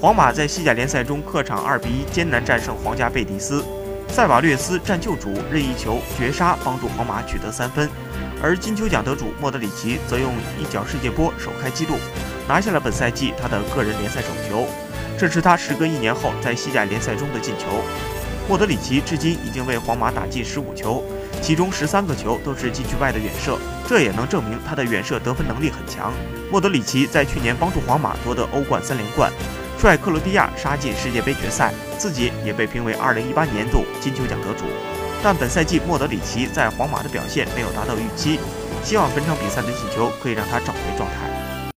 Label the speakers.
Speaker 1: 皇马在西甲联赛中客场2比1艰难战胜皇家贝蒂斯，塞瓦略斯战救主任意球绝杀帮助皇马取得三分，而金球奖得主莫德里奇则用一脚世界波首开纪录，拿下了本赛季他的个人联赛首球，这是他时隔一年后在西甲联赛中的进球。莫德里奇至今已经为皇马打进十五球，其中十三个球都是禁区外的远射，这也能证明他的远射得分能力很强。莫德里奇在去年帮助皇马夺得欧冠三连冠，率克罗地亚杀进世界杯决赛，自己也被评为2018年度金球奖得主。但本赛季莫德里奇在皇马的表现没有达到预期，希望本场比赛的进球可以让他找回状态。